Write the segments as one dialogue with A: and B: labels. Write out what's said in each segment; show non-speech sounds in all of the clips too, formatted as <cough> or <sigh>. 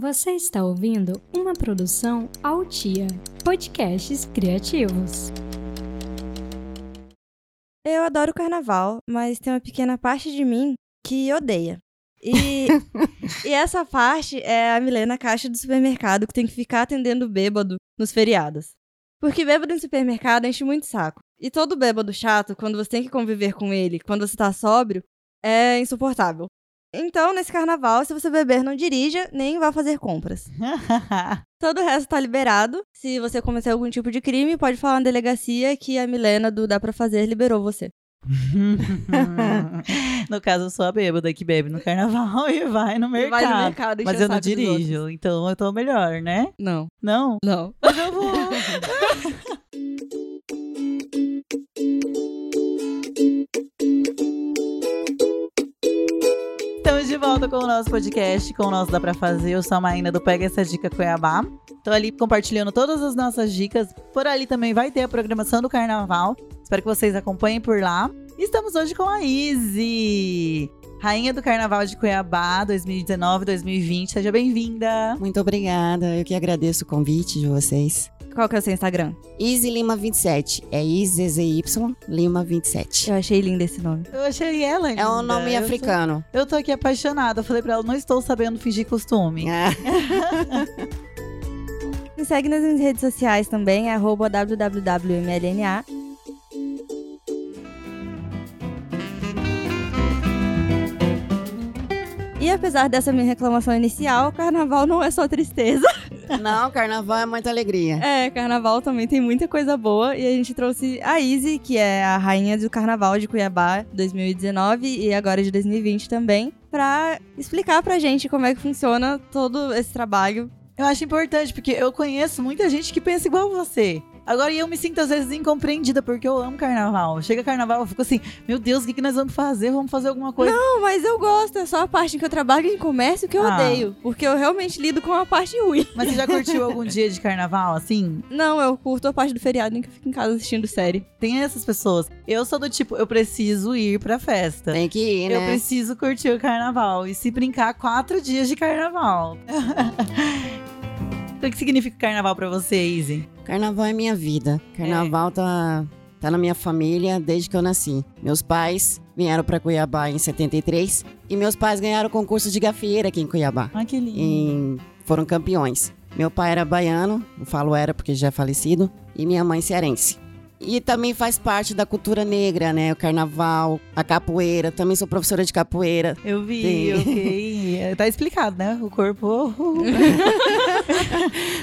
A: Você está ouvindo uma produção Altia, podcasts criativos.
B: Eu adoro carnaval, mas tem uma pequena parte de mim que odeia. E, <laughs> e essa parte é a Milena caixa do supermercado que tem que ficar atendendo bêbado nos feriados. Porque bêbado em supermercado enche muito saco. E todo bêbado chato, quando você tem que conviver com ele, quando você tá sóbrio, é insuportável. Então, nesse carnaval, se você beber, não dirija, nem vá fazer compras. <laughs> Todo o resto tá liberado. Se você cometer algum tipo de crime, pode falar na delegacia que a Milena do Dá Pra Fazer liberou você. <laughs>
C: no caso, eu sou a bêbada que bebe no carnaval <laughs> e vai no mercado.
B: vai no mercado
C: Mas eu não dirijo, então eu tô melhor, né?
B: Não,
C: Não?
B: não.
C: Mas eu vou. Volta com o nosso podcast, com o nosso Dá Pra Fazer. Eu sou a Maína do Pega Essa Dica Cuiabá. Tô ali compartilhando todas as nossas dicas. Por ali também vai ter a programação do carnaval. Espero que vocês acompanhem por lá. Estamos hoje com a Izzy, rainha do carnaval de Cuiabá 2019-2020. Seja bem-vinda.
D: Muito obrigada. Eu que agradeço o convite de vocês.
B: Qual que é o seu Instagram?
D: Easy Lima 27. É IZZY Lima 27.
B: Eu achei lindo esse nome.
C: Eu achei ela
D: É um
C: linda.
D: nome
C: Eu tô-
D: africano.
C: Eu tô aqui apaixonada. Eu falei pra ela, não estou sabendo fingir costume.
D: Ah, <laughs>
B: Me segue nas minhas redes sociais também, é www.mlna. E apesar dessa minha reclamação inicial, carnaval não é só tristeza.
D: Não, carnaval é muita alegria.
B: É, carnaval também tem muita coisa boa. E a gente trouxe a Izzy, que é a rainha do carnaval de Cuiabá 2019 e agora de 2020 também, pra explicar pra gente como é que funciona todo esse trabalho.
C: Eu acho importante, porque eu conheço muita gente que pensa igual você. Agora, eu me sinto às vezes incompreendida, porque eu amo carnaval. Chega carnaval, eu fico assim, meu Deus, o que, que nós vamos fazer? Vamos fazer alguma coisa.
B: Não, mas eu gosto, é só a parte em que eu trabalho em comércio que eu
C: Ah.
B: odeio. Porque eu realmente lido com a parte ruim.
C: Mas você já <laughs> curtiu algum dia de carnaval, assim?
B: Não, eu curto a parte do feriado em que eu fico em casa assistindo série.
C: Tem essas pessoas. Eu sou do tipo, eu preciso ir pra festa.
D: Tem que ir,
C: Eu
D: né?
C: preciso curtir o carnaval. E se brincar, quatro dias de carnaval. <laughs> o que significa carnaval pra você, Izzy?
D: Carnaval é minha vida. Carnaval tá, tá na minha família desde que eu nasci. Meus pais vieram pra Cuiabá em 73 e meus pais ganharam o concurso de gafieira aqui em Cuiabá.
C: Ah, que lindo.
D: em- foram campeões. Meu pai era baiano, eu falo era porque já é falecido, e minha mãe cearense. E também faz parte da cultura negra, né? O carnaval, a capoeira. Também sou professora de capoeira.
C: Eu vi,
D: Tem.
C: ok. <laughs> Tá explicado, né? O corpo. <laughs>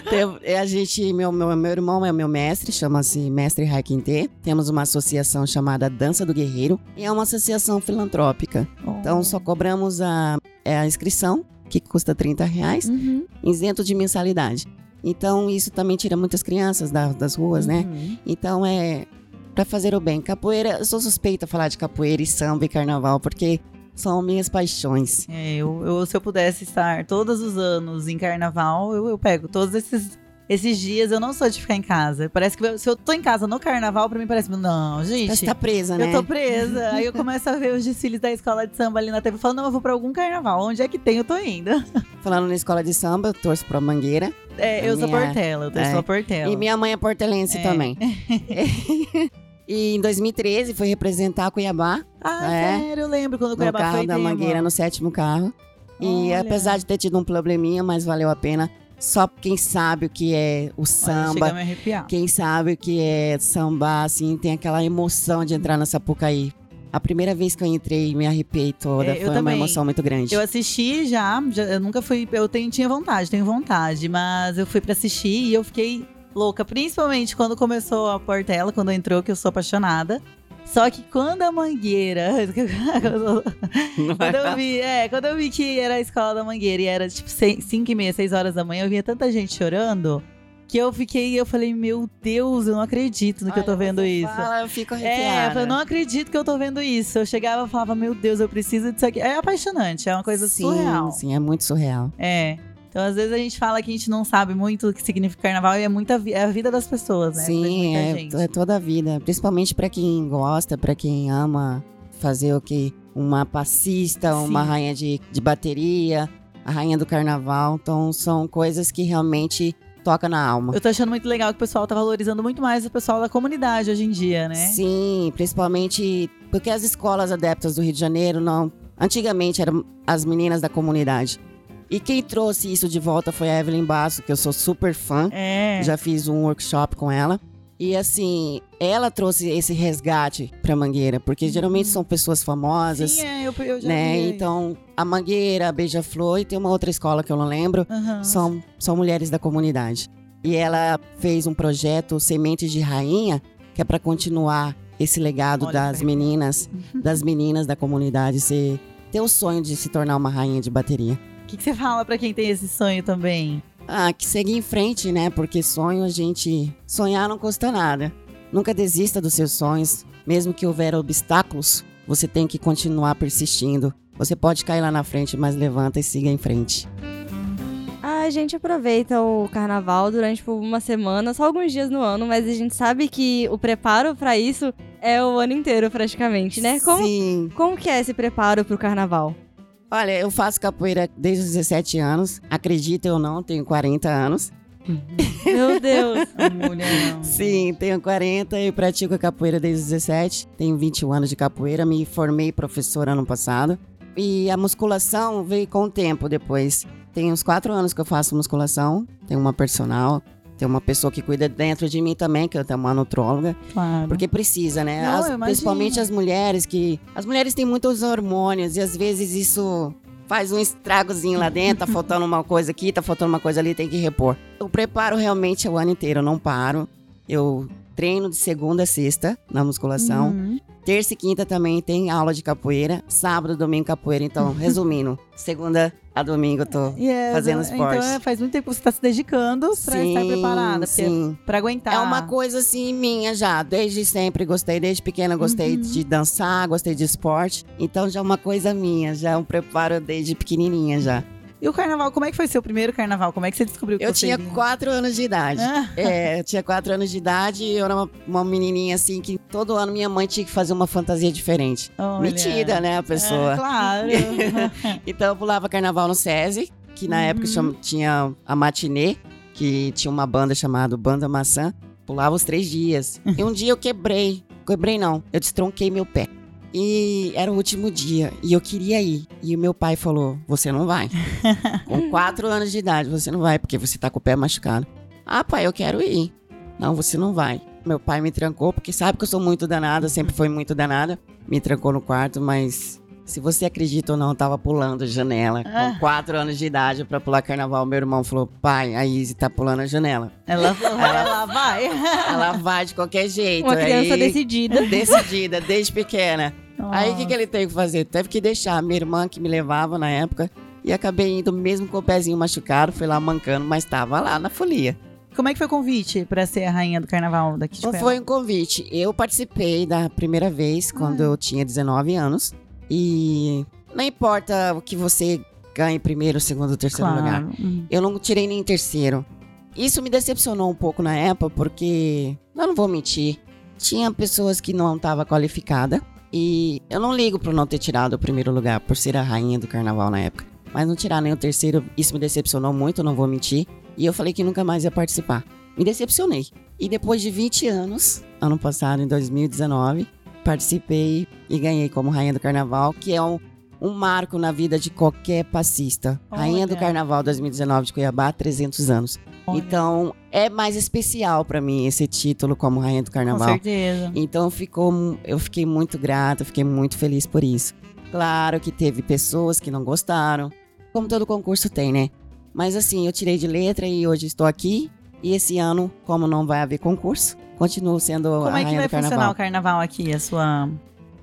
D: Tem- é, a gente, meu, meu, meu irmão é meu mestre, chama-se Mestre Raikinte. Temos uma associação chamada Dança do Guerreiro. E é uma associação filantrópica. Então só cobramos a, é a inscrição, que custa 30 reais,
C: Uhum.
D: isento de mensalidade. Então isso também tira muitas crianças da- das ruas, né?
C: Uhum.
D: Então é pra fazer o bem. Capoeira, eu sou suspeita a falar de capoeira e samba e carnaval, porque são minhas paixões.
C: É, eu, eu- se eu pudesse estar todos os anos em carnaval, eu, eu pego todos esses, esses dias. Eu não sou de ficar em casa. Parece que se eu tô em casa no carnaval, pra mim parece. Não, gente.
D: Você tá presa, né?
C: Eu tô presa. <laughs> Aí eu começo a ver os desfiles da escola de samba ali na TV. Falo, não, eu vou pra algum carnaval. Onde é que tem? Eu tô indo. <laughs>
D: Falando na escola de samba, eu torço pra Mangueira.
C: É, eu sou
D: Minha-
C: Portela. Eu
D: é.
C: sou a Portela.
D: E minha mãe é portelense
C: É.
D: também. <laughs> e em 2013 foi representar Cuiabá
C: Ah,
D: É.
C: sério, eu lembro quando o Cuiabá
D: carro
C: foi
D: da
C: tema.
D: Mangueira, no sétimo carro. E
C: Olha.
D: apesar de ter tido um probleminha, mas valeu a pena. Só quem sabe o que é o
C: Olha,
D: samba,
C: me arrepiar.
D: quem sabe o que é sambar, assim, tem aquela emoção de entrar na Sapucaí. A primeira vez que eu entrei, me arrepiei toda.
C: É,
D: Foi uma
C: também.
D: emoção muito grande.
C: Eu assisti já, já- eu nunca fui, eu tenho, tinha vontade, tenho vontade, mas eu fui pra assistir e eu fiquei louca, principalmente quando começou a Portela, quando entrou, que eu sou apaixonada. Só que quando a Mangueira, <laughs> quando eu vi, é, quando eu vi que era a escola da Mangueira e era tipo 5 e meia, 6 horas da manhã, eu via tanta gente chorando que eu fiquei, eu falei, meu Deus, eu não acredito no que eu tô
D: Olha,
C: vendo
D: você
C: isso.
D: Fala, eu fico arrepiada.
C: É, eu falei, não acredito que eu tô vendo isso. Eu chegava e falava, meu Deus, eu preciso disso aqui. É apaixonante, é uma coisa
D: sim,
C: surreal.
D: Sim, é muito surreal.
C: É. Então, às vezes, a gente fala que a gente não sabe muito o que significa carnaval e é, muita é a vida das pessoas, né?
D: Sim, é, é toda a vida. Principalmente pra quem gosta, pra quem ama fazer o que? Uma passista, uma
C: Sim.
D: rainha de, de bateria. a rainha do carnaval. Então são coisas que realmente toca na alma.
C: Eu tô achando muito legal que o pessoal tá valorizando muito mais o pessoal da comunidade hoje em dia, né?
D: Sim, principalmente porque as escolas adeptas do Rio de Janeiro não. Antigamente eram as meninas da comunidade. E quem trouxe isso de volta foi a Evelyn Basso, que eu sou super fã.
C: É.
D: Já fiz um workshop com ela. E assim, ela trouxe esse resgate pra Mangueira, porque geralmente são pessoas famosas,
C: Sim, é, eu, eu já
D: né?
C: vi.
D: Então, a Mangueira, a Beija-Flor e tem uma outra escola que eu não lembro,
C: Aham.
D: são, são mulheres da comunidade. E ela fez um projeto Sementes de Rainha, que é para continuar esse legado
C: Olha
D: das
C: que
D: meninas, <laughs> das meninas da comunidade ser ter o sonho de se tornar uma rainha de bateria.
C: O que, que você fala pra quem tem esse sonho também?
D: Ah, que seguir em frente, né? Porque sonho a gente sonhar não custa nada. Nunca desista dos seus sonhos, mesmo que houver obstáculos, você tem que continuar persistindo. Você pode cair lá na frente, mas levanta e siga em frente.
B: A gente aproveita o carnaval durante tipo, uma semana, só alguns dias no ano, mas a gente sabe que o preparo pra isso é o ano inteiro praticamente, né? Como,
D: Sim.
B: como que é esse preparo pro carnaval?
D: Olha, eu faço capoeira desde os 17 anos. Acredita ou não, tenho 40 anos.
B: Meu Deus. <laughs>
C: Mulher não.
D: Sim, tenho 40 e pratico a capoeira desde os 17. Tenho 21 anos de capoeira, me formei professora ano passado. E a musculação veio com o tempo depois. Tem uns 4 anos que eu faço musculação. Tenho uma personal. Tem uma pessoa que cuida dentro de mim também, que eu tenho uma nutróloga.
C: Claro.
D: Porque precisa, né?
C: Não,
D: As- principalmente as mulheres que. As mulheres têm muitos hormônios e às vezes isso faz um estragozinho lá dentro, tá faltando uma coisa aqui, tá faltando uma coisa ali, tem que repor. Eu preparo realmente o ano inteiro, eu não paro. Eu treino de segunda a sexta na musculação.
C: Uhum.
D: Terça e quinta também tem aula de capoeira. Sábado, domingo, capoeira. Então, <laughs> resumindo, segunda a domingo eu tô.
C: Yes,
D: Fazendo
C: Então
D: esporte.
C: é, faz muito tempo que você tá se dedicando pra estar preparada. Porque,
D: Sim.
C: pra aguentar.
D: É uma coisa assim minha já. Desde sempre gostei, desde pequena gostei de dançar, gostei de esporte. Então já é uma coisa minha, já é um preparo desde pequenininha já.
C: E o carnaval, como é que foi seu primeiro carnaval? Como é que você descobriu que
D: Eu tinha
C: iria?
D: quatro anos de idade.
C: Ah.
D: É, eu tinha quatro anos de idade e eu era uma, uma menininha assim que todo ano minha mãe tinha que fazer uma fantasia diferente.
C: Olha.
D: Metida, né, a pessoa.
C: É, claro. <laughs>
D: Então eu pulava carnaval no SESI, que na
C: Uhum.
D: época chama- tinha a matinê, que tinha uma banda chamada Banda Maçã. Pulava os três dias. E um dia eu quebrei. Quebrei não, eu destronquei meu pé. E era o último dia. E eu queria ir. E o meu pai falou: Você não vai. <laughs> Com quatro anos de idade, você não vai, porque você tá com o pé machucado. Ah, pai, eu quero ir. Não, você não vai. Meu pai me trancou, porque sabe que eu sou muito danada, sempre foi muito danada. Me trancou no quarto, mas se você acredita ou não, eu tava pulando janela.
C: Ah.
D: Com quatro anos de idade pra pular carnaval. Meu irmão falou: pai, a Izzy tá pulando a janela.
C: ela, ela vai.
D: Ela vai de qualquer jeito.
B: Uma criança
D: Aí-
B: decidida.
D: Decidida, desde pequena. Aí o que, que ele teve que fazer? Teve que deixar a minha irmã que me levava na época. E acabei indo mesmo com o pezinho machucado, fui lá mancando, mas tava lá na folia.
C: Como é que foi o convite pra ser a rainha do carnaval daqui de Cuiabá?
D: foi um convite. Eu participei da primeira vez quando
C: Ah.
D: eu tinha 19 anos. E não importa o que você ganhe primeiro, segundo, terceiro lugar.
C: Claro. Hum.
D: Eu não tirei nem terceiro. Isso me decepcionou um pouco na época, porque, eu não vou mentir, tinha pessoas que não estavam qualificadas. E eu não ligo por não ter tirado o primeiro lugar, por ser a rainha do carnaval na época. Mas não tirar nem o terceiro, isso me decepcionou muito, não vou mentir. E eu falei que nunca mais ia participar. Me decepcionei. E depois de 20 anos, ano passado, em 2019, participei e ganhei como rainha do carnaval, que é um, um marco na vida de qualquer passista. Rainha do
C: Olha.
D: Carnaval 2019 de Cuiabá, 300 anos.
C: Olha.
D: Então, é mais especial pra mim esse título como Rainha do
C: Com
D: Carnaval.
C: certeza.
D: Então, ficou, eu fiquei muito grata, fiquei muito feliz por isso. Claro que teve pessoas que não gostaram, como todo concurso tem, né? Mas assim, eu tirei de letra e hoje estou aqui. E esse ano, como não vai haver concurso, continuo sendo a
C: Como é
D: Rainha
C: que vai
D: do Carnaval.
C: funcionar o carnaval aqui? A sua.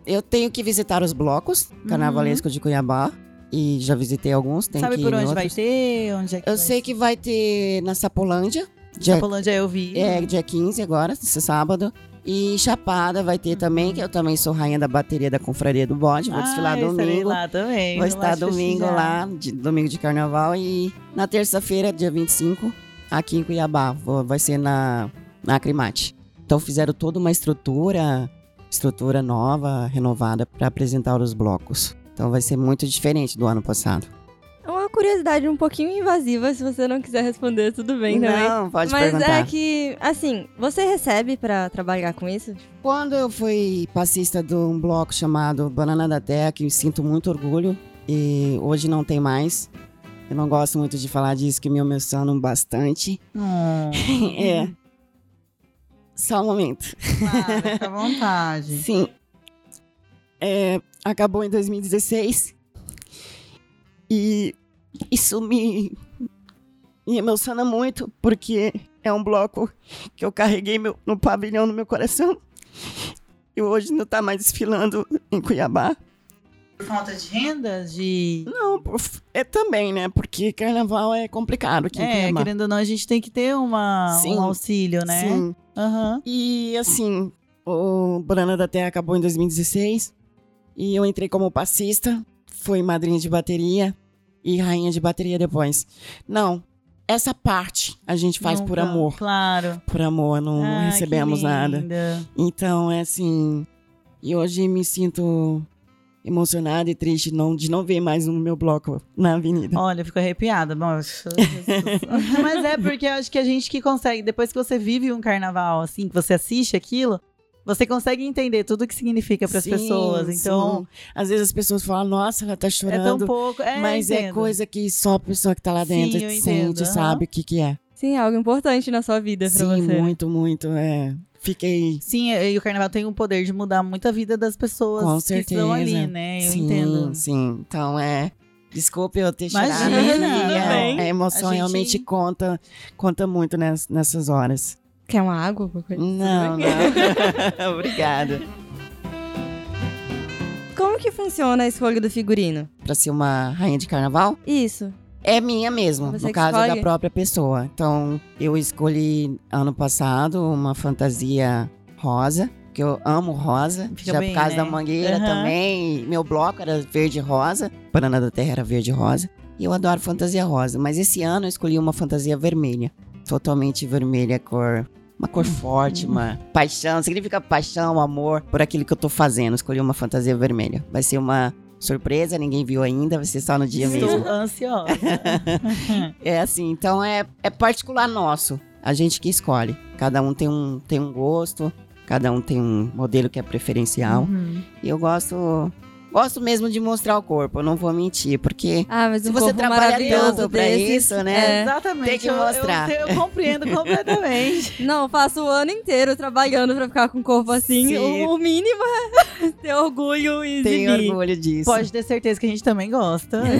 D: Eu tenho que visitar os blocos carnavalesco de Cuiabá. E já visitei alguns, tem
C: Uhum. Sabe por onde vai
D: outros.
C: ter? Onde é que
D: Eu
C: vai
D: sei que vai ter na Sapolândia, dia,
C: Sapolândia eu vi.
D: é, dia 15 agora, esse sábado. E Chapada vai ter também, que eu também sou rainha da bateria da Confraria do Bode. Vou desfilar
C: ah, estarei
D: domingo.
C: lá também.
D: Vou estar domingo lá, de- domingo de carnaval. E na terça-feira, dia 25, aqui em Cuiabá. Vou- vai ser na, na Acrimate. Então fizeram toda uma estrutura, estrutura nova, renovada, para apresentar os blocos. Então vai ser muito diferente do ano passado.
B: Uma curiosidade um pouquinho invasiva, se você não quiser responder, tudo bem também.
D: Não, pode
B: Mas
D: perguntar.
B: é que, assim, você recebe pra trabalhar com isso?
D: Quando eu fui passista de um bloco chamado Banana da Terra, que eu sinto muito orgulho, e hoje não tem mais. Eu não gosto muito de falar disso, que me emocionam bastante.
C: Hum, <laughs>
D: é. Só um momento.
C: claro, fica à <laughs> vontade.
D: Sim. É, acabou em 2016. E isso me, me emociona muito, porque é um bloco que eu carreguei meu- no pavilhão no meu coração. E hoje não tá mais desfilando em Cuiabá.
C: Por falta de renda, de.
D: Não, é também, né? Porque carnaval é complicado aqui em
C: É,
D: Cuiabá.
C: querendo ou não, a gente tem que ter uma,
D: Sim.
C: um auxílio, né?
D: Sim.
C: Aham.
D: E assim, o Banana da Terra acabou em 2016 e eu entrei como passista, fui madrinha de bateria e rainha de bateria depois. Não, essa parte a gente faz por
C: Nunca-
D: amor.
C: Claro.
D: Por amor, não
C: Ah,
D: recebemos nada. Então é assim, e hoje me sinto emocionada e triste não, de não ver mais o meu bloco na avenida.
C: Olha, eu fico arrepiada. <laughs> Mas é porque eu acho que a gente que consegue, depois que você vive um carnaval, assim, que você assiste aquilo, você consegue entender tudo o que significa para as
D: Sim,
C: pessoas. Então,
D: sim. às vezes as pessoas falam, nossa, ela tá
C: é
D: chorando.
C: tão pouco. É,
D: Mas é coisa que só a pessoa que tá lá
C: Sim,
D: dentro
C: eu
D: sente,
C: entendo,
D: sabe o que que é.
B: Sim, é algo importante na sua vida pra
D: Sim,
B: você.
D: muito, muito. É. Fiquei.
C: Sim, e o carnaval tem o poder de mudar muito a vida das pessoas
D: Com
C: que estão ali, né? Eu
D: sim,
C: entendo.
D: sim. Então é. Desculpe eu ter chorado.
C: Imagina, tudo
D: é,
C: bem.
D: a emoção
C: A gente-
D: realmente conta, conta muito ness- nessas horas.
B: Quer uma água?
D: Não, <laughs> não. <laughs> Obrigada.
B: Como que funciona a escolha do figurino?
D: Pra ser uma rainha de carnaval,
B: Isso.
D: É minha mesmo,
B: Você
D: no caso
B: escolhe?
D: da própria pessoa. Então, eu escolhi ano passado uma fantasia rosa, que eu amo rosa,
C: Fica
D: já
C: bem,
D: por causa
C: né?
D: da mangueira
C: Aham.
D: também. Meu bloco era verde rosa, Banana da Terra era verde rosa. E eu adoro fantasia rosa, mas esse ano eu escolhi uma fantasia vermelha. Totalmente vermelha, cor. Uma cor forte, uma paixão. Significa paixão, amor por aquilo que eu tô fazendo. Escolhi uma fantasia vermelha. Vai ser uma surpresa, ninguém viu ainda, vai ser só no dia
C: Estou
D: mesmo.
C: ansiosa. <laughs>
D: É assim, então é, é particular nosso. A gente que escolhe. Cada um tem um, tem um gosto, cada um tem um modelo que é preferencial.
C: Uhum.
D: E eu gosto. Gosto mesmo de mostrar o corpo, eu não vou mentir, porque
B: Ah, mas
D: Se
B: um
D: você
B: corpo
D: trabalha tanto pra
B: desses,
D: isso, né?
B: é.
C: Exatamente.
D: Tem que
C: eu-
D: mostrar.
C: Eu, eu compreendo completamente. <laughs>
B: Não, eu faço o ano inteiro trabalhando pra ficar com o corpo assim.
D: Sim.
B: O, o mínimo é <laughs> ter orgulho e
D: tenho
B: exibir.
D: orgulho disso.
C: Pode ter certeza que a gente também gosta. <laughs>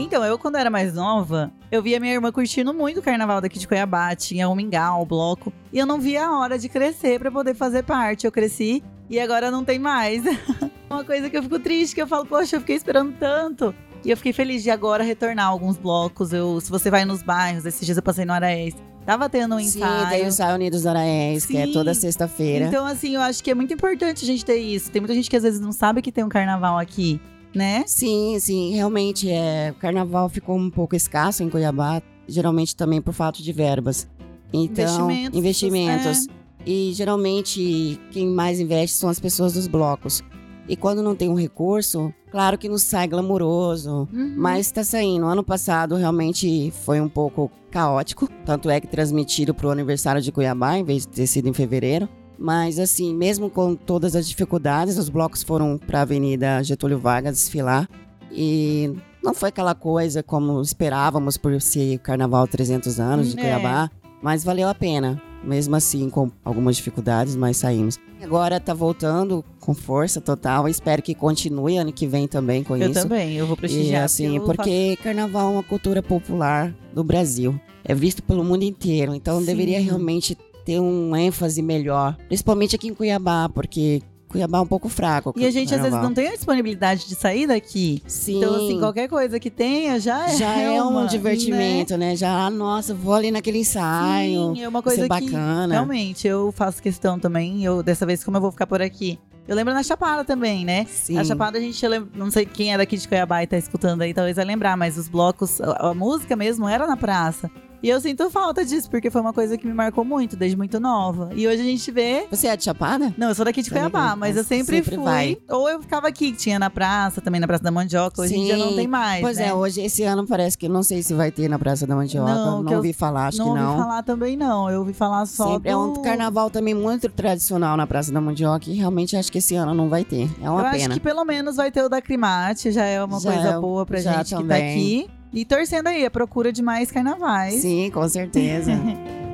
C: Então, eu quando era mais nova, eu via minha irmã curtindo muito o carnaval daqui de Cuiabá, tinha o mingau, o bloco, e eu não via a hora de crescer pra poder fazer parte. Eu cresci e agora não tem mais. <laughs> Uma coisa que eu fico triste, que eu falo, poxa, eu fiquei esperando tanto. E eu fiquei feliz de agora retornar a alguns blocos. Eu, se você vai nos bairros, esses dias eu passei no Araés, tava tendo um
D: Sim,
C: ensaio.
D: tem o Ensaio Unidos do Araés, que é
C: Sim.
D: toda sexta-feira.
C: Então, assim, eu acho que é muito importante a gente ter isso. Tem muita gente que às vezes não sabe que tem um carnaval aqui, né?
D: Sim, sim, realmente é. O carnaval ficou um pouco escasso em Cuiabá, geralmente também por falta de verbas. Então,
C: Investimentos,
D: investimentos. E geralmente quem mais investe são as pessoas dos blocos. E quando não tem um recurso, claro que não sai glamuroso,
C: Uhum.
D: mas tá saindo. Ano passado realmente foi um pouco caótico, tanto é que transmitido pro aniversário de Cuiabá, em vez de ter sido em fevereiro. Mas assim, mesmo com todas as dificuldades, os blocos foram para a Avenida Getúlio Vargas desfilar e não foi aquela coisa como esperávamos por ser o Carnaval 300 anos de
C: É.
D: Cuiabá, mas valeu a pena. Mesmo assim, com algumas dificuldades, mas saímos. Agora tá voltando com força total. Espero que continue ano que vem também com
C: Eu
D: isso.
C: também, eu vou
D: E
C: prestigiar.
D: assim,
C: eu
D: porque carnaval é uma cultura popular do Brasil. É visto pelo mundo inteiro. Então
C: Sim.
D: deveria realmente ter um ênfase melhor. Principalmente aqui em Cuiabá, porque Cuiabá é um pouco fraco.
C: E a gente às vezes não tem a disponibilidade de sair daqui.
D: Sim.
C: Então, assim, qualquer coisa que tenha já é.
D: já é um
C: uma,
D: divertimento, né? Já, ah, nossa, vou ali naquele
C: Né?
D: ensaio.
C: Sim, é uma coisa que
D: bacana.
C: realmente eu faço questão também. Eu dessa vez como eu vou ficar por aqui, Eu lembro na Chapada também, né?
D: Sim.
C: Na Chapada a gente, lembra, não sei quem é daqui de Cuiabá e tá escutando aí, talvez vai lembrar, mas os blocos, a, a música mesmo era na praça. E eu sinto falta disso, porque foi uma coisa que me marcou muito, desde muito nova. E hoje a gente vê.
D: Você é de Chapada?
C: Não, eu sou daqui de Cuiabá, mas eu sempre,
D: sempre
C: fui.
D: vai.
C: Ou eu ficava aqui, que tinha na praça, também na Praça da Mandioca. Hoje em dia não tem mais.
D: Pois
C: né?
D: é, hoje, esse ano parece que não sei se vai ter na Praça da Mandioca.
C: Não,
D: Não, ouvi falar, acho
C: não
D: que
C: ouvi
D: não.
C: falar também, não. Eu ouvi falar só.
D: Sempre- É um
C: do-
D: carnaval também muito tradicional na Praça da Mandioca e realmente acho que esse ano não vai ter. É uma
C: eu
D: pena.
C: acho que pelo menos vai ter o da Crimate, já é uma
D: Já
C: coisa
D: é-
C: boa pra gente que tá
D: também.
C: aqui. E torcendo aí, a procura de mais carnavais.
D: Sim, com certeza. <laughs>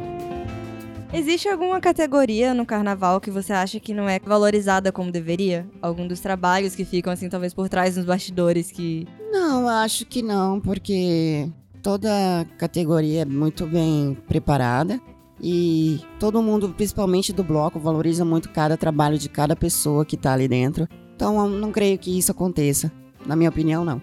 B: Existe alguma categoria no carnaval que você acha que não é valorizada como deveria? Algum dos trabalhos que ficam, assim, talvez por trás nos bastidores que.
D: não, eu acho que não, porque toda categoria é muito bem preparada e todo mundo, principalmente do bloco, valoriza muito cada trabalho de cada pessoa que tá ali dentro. Então, eu não creio que isso aconteça. Na minha opinião, não.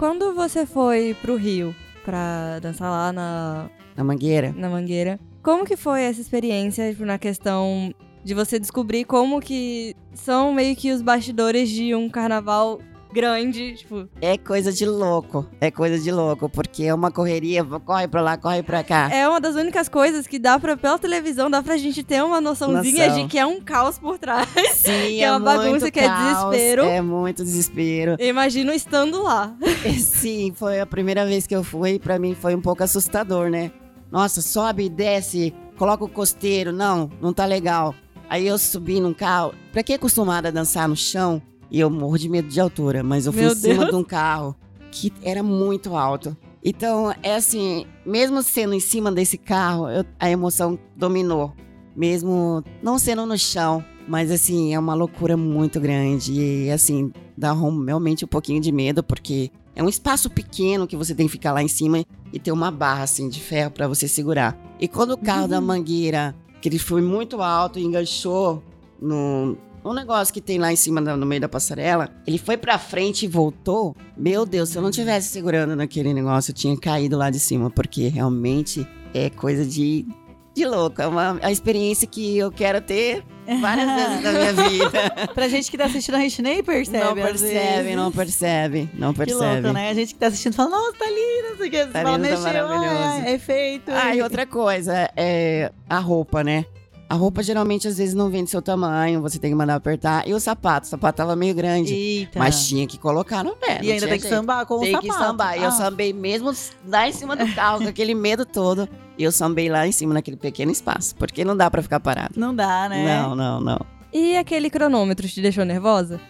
B: Quando você foi pro Rio pra dançar lá na,
D: Na Mangueira.
B: na Mangueira, como que foi essa experiência tipo, na questão de você descobrir como que são meio que os bastidores de um carnaval grande, tipo,
D: É coisa de louco. É coisa de louco, porque é uma correria, corre pra lá, corre pra cá.
B: é uma das únicas coisas que dá pra, pela televisão, dá pra gente ter uma noçãozinha
D: Noção.
B: de que é um caos por trás.
D: Sim, <laughs>
B: que é uma bagunça, que é desespero.
D: É muito desespero.
B: Eu imagino estando lá. <laughs>
D: Sim, foi a primeira vez que eu fui, pra mim foi um pouco assustador, né? Nossa, sobe e desce, coloca o costeiro, não, não tá legal. Aí eu subi num carro, pra quem é acostumado a dançar no chão, e eu morro de medo de altura, mas eu fui
B: Meu
D: em cima
B: Deus.
D: de um carro que era muito alto. Então, é assim, mesmo sendo em cima desse carro, eu- a emoção dominou. Mesmo não sendo no chão, mas assim, é uma loucura muito grande. E assim, dá realmente um pouquinho de medo, porque é um espaço pequeno que você tem que ficar lá em cima e ter uma barra assim de ferro pra você segurar. E quando o carro da mangueira, que ele foi muito alto e enganchou no, no negócio que tem lá em cima no meio da passarela, ele foi pra frente e voltou. Meu Deus, se eu não tivesse segurando naquele negócio, eu tinha caído lá de cima, porque realmente é coisa de de louco, é uma a experiência que eu quero ter <laughs> várias vezes na minha vida. <laughs>
C: Pra gente que tá assistindo, a gente nem percebe.
D: não percebe, não percebe, não
C: Que
D: percebe.
C: louco, né? A gente que tá assistindo fala, nossa, tá lindo, não sei o que. Você
D: Tá
C: fala,
D: tá
C: mexeu,
D: maravilhoso.
C: é, é efeito.
D: Ah, e outra coisa, é a roupa, né? A roupa geralmente às vezes não vem do seu tamanho, você tem que mandar apertar. E o sapato, o sapato tava meio grande,
C: Eita.
D: mas tinha que colocar no pé.
C: E ainda tem que
D: jeito.
C: sambar com o
D: Tem
C: sapato.
D: que sambar. E eu
C: Ah.
D: sambei mesmo lá em cima do carro, com aquele medo todo. E eu sambei lá em cima, naquele pequeno espaço. Porque não dá pra ficar parado.
C: Não dá, né?
D: Não, não, não.
B: E aquele cronômetro te deixou nervosa?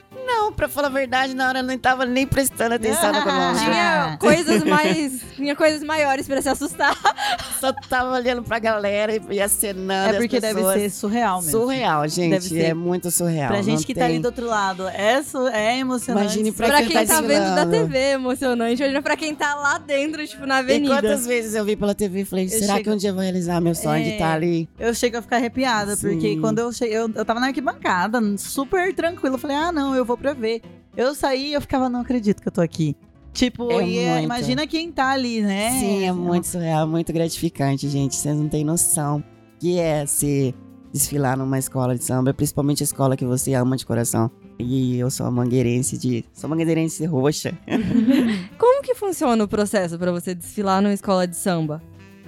D: Pra falar a verdade, na hora eu não tava nem prestando atenção no <laughs> cronômetro.
B: Tinha <laughs> coisas mais. Tinha coisas maiores pra se assustar.
D: Só tava olhando pra galera e- e acenando.
C: É porque
D: as
C: deve ser surreal mesmo.
D: Surreal, gente. É muito surreal.
C: Pra gente que tá ali
D: tem-
C: do outro lado, é, su- é emocionante.
D: Imagine pra
B: Pra
D: quem
B: quem
D: tá
B: tá vendo da. TV, é emocionante. Imagina pra quem tá lá dentro, tipo, na
D: E
B: avenida.
D: quantas vezes eu vi pela TV e falei, será
C: chego-
D: que um dia eu vou realizar meu sonho de
C: É.
D: estar ali?
C: Eu chego a ficar arrepiada, porque
D: Sim.
C: quando eu cheguei, eu, eu tava na arquibancada, super tranquilo. Eu falei, ah, não, eu vou pra ver. Eu saí e eu ficava, não acredito que eu tô aqui. Tipo,
D: É
C: e é- imagina quem tá ali, né?
D: Sim, é muito surreal, muito gratificante, gente. Vocês não têm noção que é se desfilar numa escola de samba, principalmente a escola que você ama de coração. E eu sou uma mangueirense de. Sou mangueirense roxa. <laughs> <laughs>
B: Como que funciona o processo pra você desfilar numa escola de samba?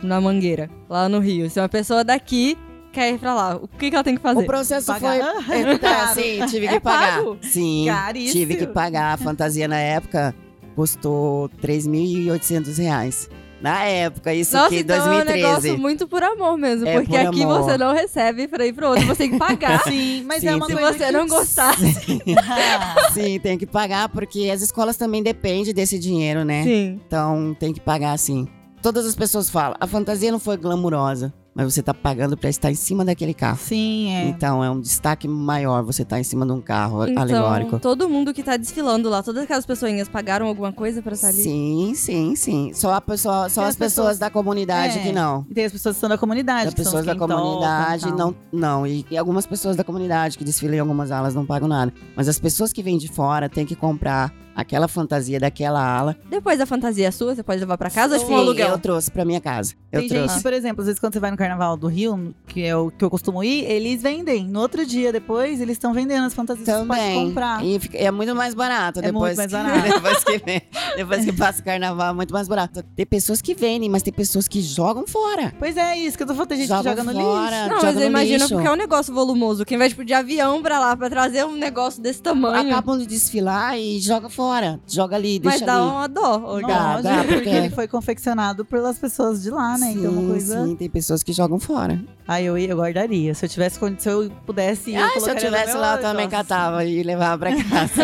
B: Na Mangueira, lá no Rio. Se uma pessoa daqui quer ir pra lá, o que, que ela tem que fazer?
D: O processo
C: Pagar.
D: foi. <laughs> É, tá, sim, tive que
B: É
D: pagar.
B: pago?
D: Sim,
C: Caríssimo.
D: tive que pagar. A fantasia na época custou 3.800 reais. Na época, isso
B: Nossa,
D: que
B: então é um
D: 2013.
B: negócio muito por amor mesmo.
D: É
B: porque
D: por
B: aqui
D: amor.
B: você não recebe pra ir pro outro, você tem que pagar. <laughs>
C: Sim, mas
D: Sim,
C: é uma
B: Se você
C: que-
B: não gostar. <laughs>
D: Sim, tem que pagar, porque as escolas também dependem desse dinheiro, né?
B: Sim.
D: Então tem que pagar sim. Todas as pessoas falam, a fantasia não foi glamurosa, mas você tá pagando pra estar em cima daquele carro.
C: Sim, é.
D: Então é um destaque maior você tá em cima de um carro
B: Então,
D: alegórico.
B: todo mundo que tá desfilando lá, todas aquelas pessoinhas pagaram alguma coisa pra estar ali?
D: Sim, sim, sim. Só, a pessoa, só as
C: as
D: pessoas,
C: pessoas-
D: da comunidade
C: É.
D: que não.
C: E tem as pessoas que são da comunidade.
D: As pessoas da
C: tocam
D: comunidade
C: tal.
D: não. Não, e, e algumas pessoas da comunidade que desfilam em algumas alas não pagam nada. Mas as pessoas que vêm de fora têm que comprar aquela fantasia daquela ala.
B: Depois a fantasia é sua, você pode levar pra casa ou aluguel?
D: eu trouxe pra minha casa. Eu
C: Tem
D: trouxe.
C: gente, por exemplo, às vezes quando você vai no carnaval do Rio, que é o que eu costumo ir, eles vendem. No outro dia depois, eles estão vendendo as fantasias que você pode
D: Também.
C: comprar.
D: E fica- é muito mais barato
C: É
D: depois.
C: muito mais <laughs> barato.
D: depois que depois que passa o carnaval, é muito mais barato. Tem pessoas que vendem, mas tem pessoas que jogam fora.
C: Pois é, isso que eu tô falando. Tem gente
D: Jogam
C: que joga no
D: fora.
C: lixo.
B: Não,
D: joga
B: mas eu
D: no
B: imagino porque é um negócio volumoso. Quem vai, tipo, de avião pra lá pra trazer um negócio desse tamanho.
D: Acabam de desfilar e joga fora. Joga ali,
B: mas
D: deixa
B: dá
D: ali.
B: uma dó.
D: Dá, dá,
C: porque ele foi confeccionado pelas pessoas de lá, né? então é uma
D: Sim,
C: coisa.
D: sim, tem pessoas que jogam fora.
C: Aí eu, eu guardaria. Se eu tivesse se eu pudesse.
D: ah, se eu
C: colocaria no
D: tivesse lá, eu também catava e levava pra <laughs> casa.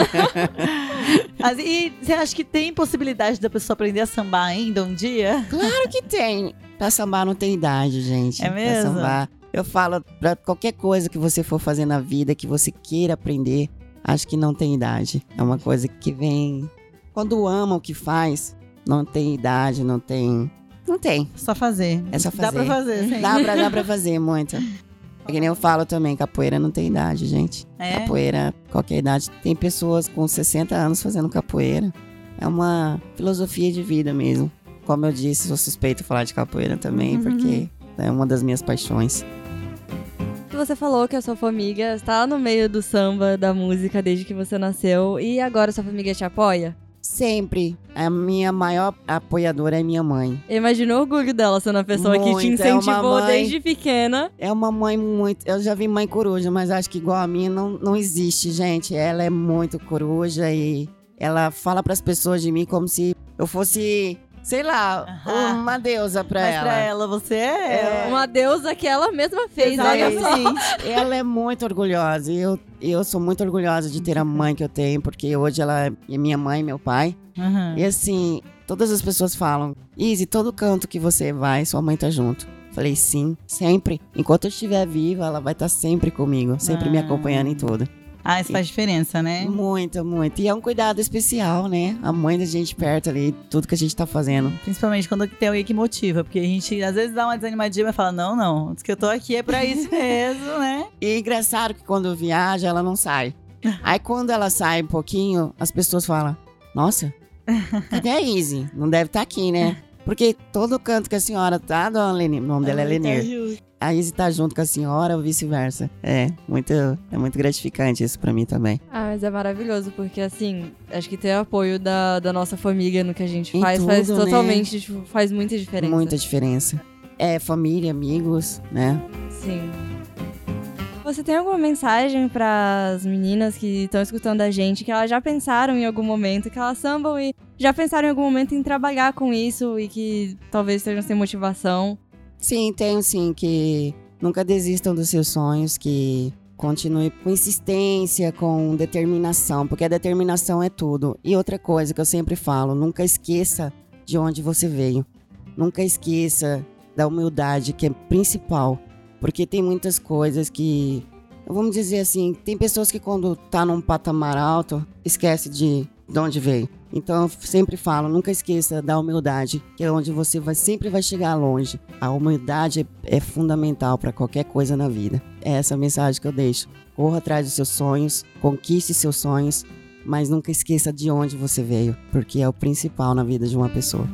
C: Mas, e você acha que tem possibilidade da pessoa aprender a sambar ainda um dia?
D: claro que tem. Pra sambar não tem idade, gente.
C: É mesmo?
D: Pra sambar. Eu falo, pra qualquer coisa que você for fazer na vida, que você queira aprender, acho que não tem idade. É uma coisa que vem. Quando ama o que faz, não tem idade, não tem. Não tem.
C: Só fazer.
D: É só
C: Dá pra
D: fazer.
C: fazer, sim.
D: Dá pra, dá pra fazer muito. <laughs> É que nem eu falo também, capoeira não tem idade, gente.
C: É?
D: Capoeira, qualquer idade. Tem pessoas com 60 anos fazendo capoeira. É uma filosofia de vida mesmo. Como eu disse, sou suspeito de falar de capoeira também,
C: Uhum.
D: porque é uma das minhas paixões.
B: Você falou que a sua família está no meio do samba, da música, desde que você nasceu. E agora sua família te apoia?
D: Sempre. A minha maior apoiadora é minha mãe.
B: Eu imagino o orgulho dela sendo a pessoa que te
D: Muito, é
B: incentivou
D: mãe.
B: desde pequena.
D: É uma mãe muito. Eu já vi mãe coruja, mas acho que igual a minha não, não existe, gente. Ela é muito coruja e ela fala pras pessoas de mim como se eu fosse, sei lá, uma deusa pra
C: Mas
D: ela.
C: pra ela, você é.
D: É.
B: Uma deusa que ela mesma fez, olha só.
C: Exatamente. <laughs>
D: Ela é muito orgulhosa. E eu, eu sou muito orgulhosa de ter a mãe que eu tenho, porque hoje ela é minha mãe e meu pai.
C: Uhum.
D: E assim, todas as pessoas falam: Izzy, todo canto que você vai, sua mãe tá junto. Falei, sim, sempre. Enquanto eu estiver viva, ela vai estar sempre comigo, sempre me
C: Ah.
D: acompanhando em tudo.
C: Ah, isso faz diferença, né?
D: Muito, muito. E é um cuidado especial, né? A mãe da gente perto ali, tudo que a gente tá fazendo.
C: Principalmente quando tem alguém que motiva. Porque a gente às vezes dá uma desanimadinha, mas fala: não, não, diz que eu tô aqui é pra isso mesmo, né? <laughs>
D: E é engraçado que quando viaja, ela não sai. Aí quando ela sai um pouquinho, as pessoas falam: Nossa, cadê a Izzy? Não deve estar aqui, né? Porque todo canto que a senhora tá, dona Lenir, o nome dela é Lenir. A Izzy tá junto com a senhora ou vice-versa. É, muito, é muito gratificante isso pra mim também.
B: Ah, mas é maravilhoso, porque assim, acho que ter apoio da, da nossa família no que a gente
D: Em
B: faz faz
D: tudo, né?
B: totalmente, tipo, faz muita diferença.
D: Muita diferença. É família, amigos, né?
B: Sim. Você tem alguma mensagem para as meninas que estão escutando a gente, que elas já pensaram em algum momento, que elas sambam e já pensaram em algum momento em trabalhar com isso e que talvez estejam sem motivação?
D: Sim, tenho sim, que nunca desistam dos seus sonhos, que continue com insistência, com determinação, porque a determinação é tudo. E outra coisa que eu sempre falo, nunca esqueça de onde você veio. Nunca esqueça da humildade, que é principal. Porque tem muitas coisas que, vamos dizer assim, tem pessoas que quando tá num patamar alto, esquece de, de onde veio. Então eu sempre falo, nunca esqueça da humildade, que é onde você vai, sempre vai chegar longe. A humildade é, é fundamental para qualquer coisa na vida. É essa a mensagem que eu deixo. Corra atrás dos seus sonhos, conquiste seus sonhos, mas nunca esqueça de onde você veio, porque é o principal na vida de uma pessoa.